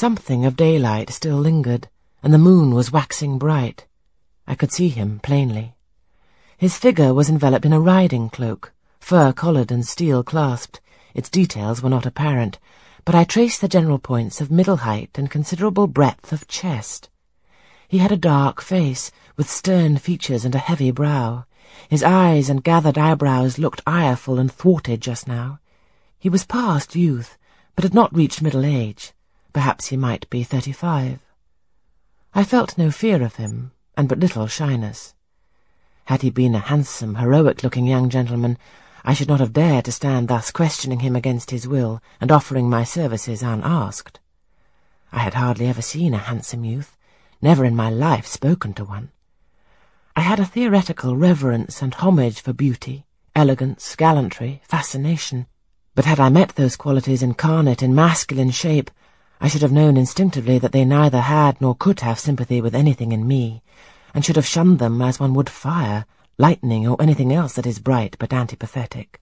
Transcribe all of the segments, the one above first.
Something of daylight still lingered, and the moon was waxing bright. I could see him plainly. His figure was enveloped in a riding cloak, fur-collared and steel-clasped. Its details were not apparent, but I traced the general points of middle height and considerable breadth of chest. He had a dark face, with stern features and a heavy brow. His eyes and gathered eyebrows looked ireful and thwarted just now. He was past youth, but had not reached middle age. Perhaps he might be thirty-five. I felt no fear of him, and but little shyness. Had he been a handsome, heroic-looking young gentleman, I should not have dared to stand thus questioning him against his will and offering my services unasked. I had hardly ever seen a handsome youth, never in my life spoken to one. I had a theoretical reverence and homage for beauty, elegance, gallantry, fascination, but had I met those qualities incarnate in masculine shape, I should have known instinctively that they neither had nor could have sympathy with anything in me, and should have shunned them as one would fire, lightning, or anything else that is bright but antipathetic.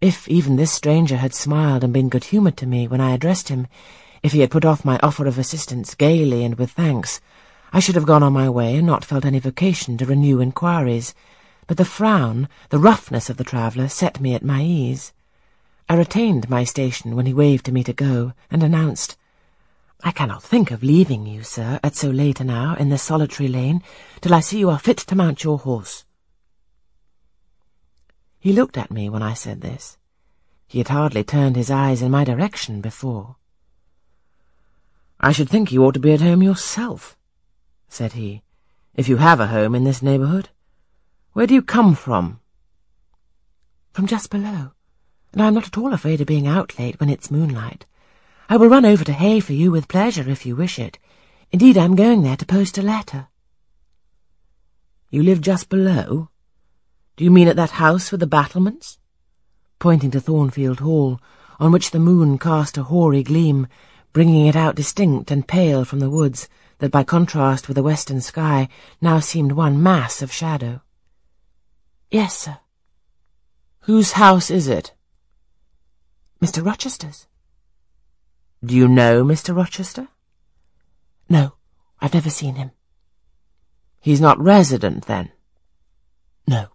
If even this stranger had smiled and been good-humoured to me when I addressed him, if he had put off my offer of assistance gaily and with thanks, I should have gone on my way and not felt any vocation to renew inquiries, but the frown, the roughness of the traveller set me at my ease. I retained my station when he waved to me to go, and announced, I cannot think of leaving you, sir, at so late an hour in this solitary lane, till I see you are fit to mount your horse. He looked at me when I said this. He had hardly turned his eyes in my direction before. I should think you ought to be at home yourself, said he, if you have a home in this neighbourhood. Where do you come from? From just below, and I am not at all afraid of being out late when it's moonlight. I will run over to Hay for you with pleasure if you wish it. Indeed, I am going there to post a letter. You live just below? Do you mean at that house with the battlements? Pointing to Thornfield Hall, on which the moon cast a hoary gleam, bringing it out distinct and pale from the woods that, by contrast with the western sky, now seemed one mass of shadow. Yes, sir. Whose house is it? Mr. Rochester's. Do you know Mr. Rochester? No, I've never seen him. He's not resident, then? No.